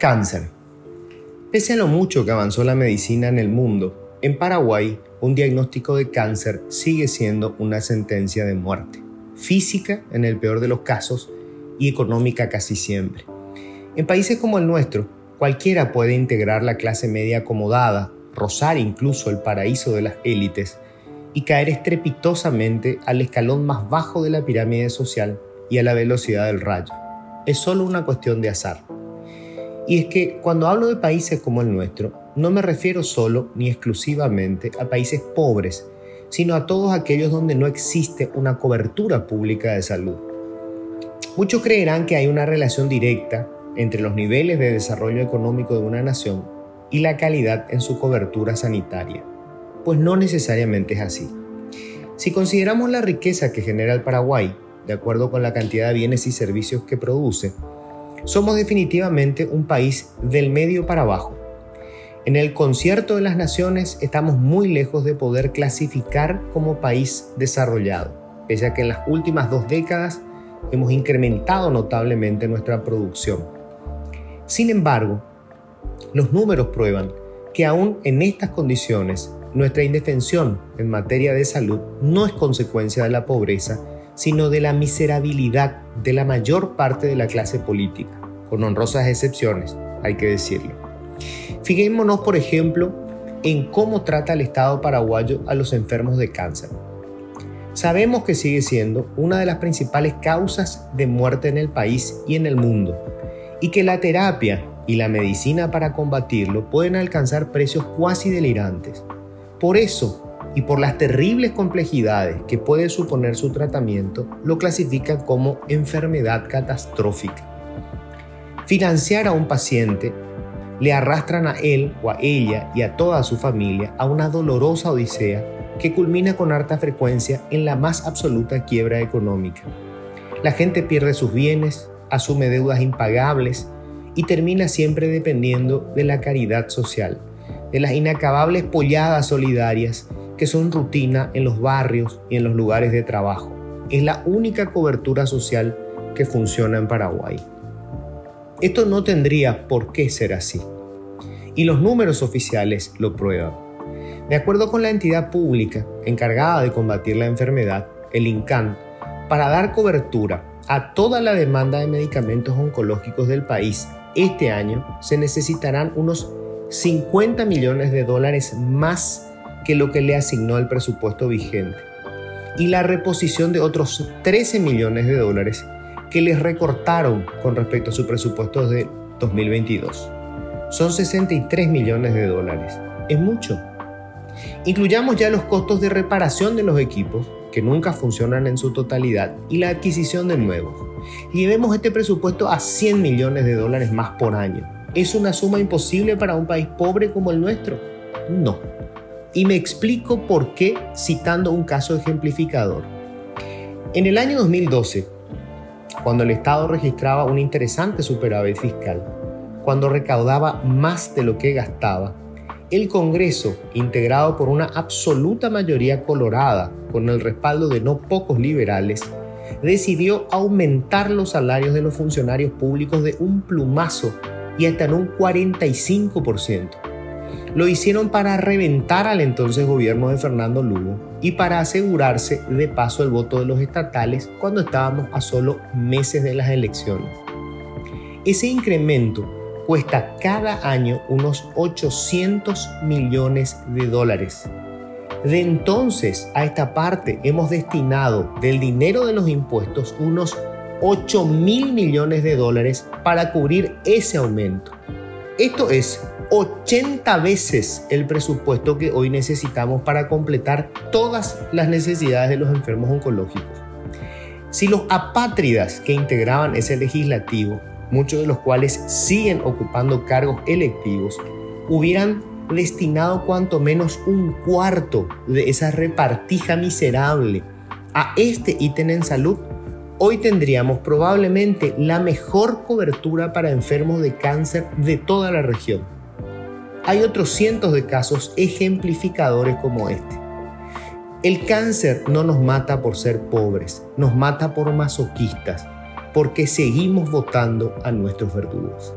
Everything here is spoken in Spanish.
Cáncer. Pese a lo mucho que avanzó la medicina en el mundo, en Paraguay un diagnóstico de cáncer sigue siendo una sentencia de muerte, física en el peor de los casos y económica casi siempre. En países como el nuestro, cualquiera puede integrar la clase media acomodada, rozar incluso el paraíso de las élites y caer estrepitosamente al escalón más bajo de la pirámide social y a la velocidad del rayo. Es solo una cuestión de azar. Y es que cuando hablo de países como el nuestro, no me refiero solo ni exclusivamente a países pobres, sino a todos aquellos donde no existe una cobertura pública de salud. Muchos creerán que hay una relación directa entre los niveles de desarrollo económico de una nación y la calidad en su cobertura sanitaria, pues no necesariamente es así. Si consideramos la riqueza que genera el Paraguay, de acuerdo con la cantidad de bienes y servicios que produce, somos definitivamente un país del medio para abajo. En el concierto de las naciones estamos muy lejos de poder clasificar como país desarrollado, pese a que en las últimas dos décadas hemos incrementado notablemente nuestra producción. Sin embargo, los números prueban que aún en estas condiciones, nuestra indefensión en materia de salud no es consecuencia de la pobreza, sino de la miserabilidad de la mayor parte de la clase política, con honrosas excepciones, hay que decirlo. Fijémonos, por ejemplo, en cómo trata el Estado paraguayo a los enfermos de cáncer. Sabemos que sigue siendo una de las principales causas de muerte en el país y en el mundo, y que la terapia y la medicina para combatirlo pueden alcanzar precios cuasi delirantes. Por eso, y por las terribles complejidades que puede suponer su tratamiento, lo clasifican como enfermedad catastrófica. Financiar a un paciente le arrastran a él o a ella y a toda su familia a una dolorosa odisea que culmina con harta frecuencia en la más absoluta quiebra económica. La gente pierde sus bienes, asume deudas impagables y termina siempre dependiendo de la caridad social, de las inacabables polladas solidarias que son rutina en los barrios y en los lugares de trabajo. Es la única cobertura social que funciona en Paraguay. Esto no tendría por qué ser así. Y los números oficiales lo prueban. De acuerdo con la entidad pública encargada de combatir la enfermedad, el INCAN, para dar cobertura a toda la demanda de medicamentos oncológicos del país este año se necesitarán unos 50 millones de dólares más que lo que le asignó el presupuesto vigente y la reposición de otros 13 millones de dólares que les recortaron con respecto a su presupuesto de 2022. Son 63 millones de dólares. Es mucho. Incluyamos ya los costos de reparación de los equipos, que nunca funcionan en su totalidad, y la adquisición de nuevos. Llevemos este presupuesto a 100 millones de dólares más por año. ¿Es una suma imposible para un país pobre como el nuestro? No. Y me explico por qué citando un caso ejemplificador. En el año 2012, cuando el Estado registraba un interesante superávit fiscal, cuando recaudaba más de lo que gastaba, el Congreso, integrado por una absoluta mayoría colorada, con el respaldo de no pocos liberales, decidió aumentar los salarios de los funcionarios públicos de un plumazo y hasta en un 45%. Lo hicieron para reventar al entonces gobierno de Fernando Lugo y para asegurarse de paso el voto de los estatales cuando estábamos a solo meses de las elecciones. Ese incremento cuesta cada año unos 800 millones de dólares. De entonces a esta parte hemos destinado del dinero de los impuestos unos 8 mil millones de dólares para cubrir ese aumento. Esto es 80 veces el presupuesto que hoy necesitamos para completar todas las necesidades de los enfermos oncológicos. Si los apátridas que integraban ese legislativo, muchos de los cuales siguen ocupando cargos electivos, hubieran destinado cuanto menos un cuarto de esa repartija miserable a este ítem en salud, hoy tendríamos probablemente la mejor cobertura para enfermos de cáncer de toda la región hay otros cientos de casos ejemplificadores como este. El cáncer no nos mata por ser pobres, nos mata por masoquistas, porque seguimos votando a nuestros verdugos.